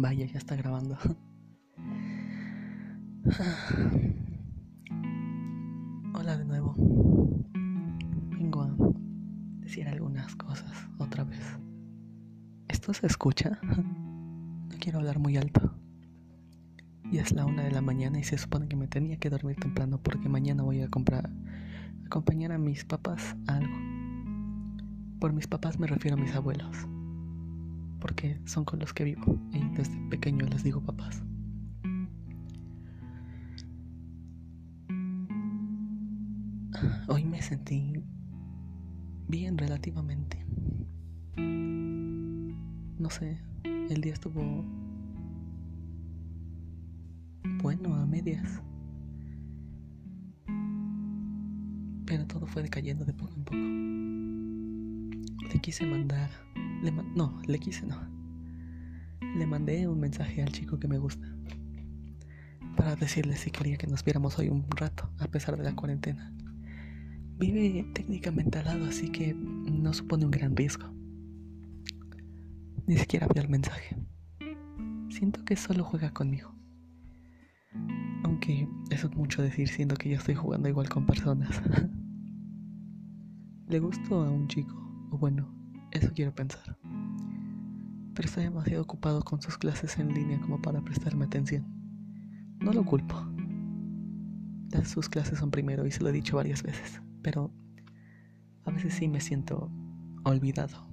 Vaya, ya está grabando. Hola de nuevo. Vengo a decir algunas cosas otra vez. ¿Esto se escucha? No quiero hablar muy alto. Y es la una de la mañana y se supone que me tenía que dormir temprano porque mañana voy a comprar, acompañar a mis papás a algo. Por mis papás me refiero a mis abuelos porque son con los que vivo y desde pequeño les digo papás. Hoy me sentí bien relativamente. No sé, el día estuvo bueno a medias. Pero todo fue decayendo de poco en poco. Le quise mandar no, le quise no. Le mandé un mensaje al chico que me gusta para decirle si quería que nos viéramos hoy un rato, a pesar de la cuarentena. Vive técnicamente al lado, así que no supone un gran riesgo. Ni siquiera vio el mensaje. Siento que solo juega conmigo. Aunque eso es mucho decir siendo que yo estoy jugando igual con personas. Le gustó a un chico, o bueno, eso quiero pensar. Pero está demasiado ocupado con sus clases en línea como para prestarme atención. No lo culpo. sus clases son primero y se lo he dicho varias veces, pero a veces sí me siento olvidado.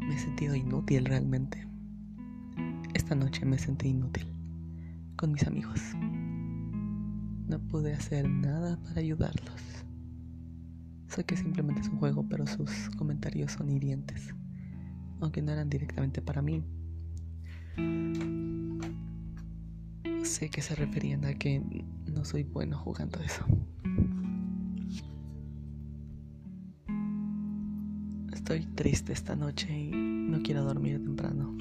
Me he sentido inútil realmente. Esta noche me sentí inútil con mis amigos. No pude hacer nada para ayudarlos. Sé que simplemente es un juego, pero sus comentarios son hirientes. Aunque no eran directamente para mí. Sé que se referían a que no soy bueno jugando eso. Estoy triste esta noche y no quiero dormir temprano.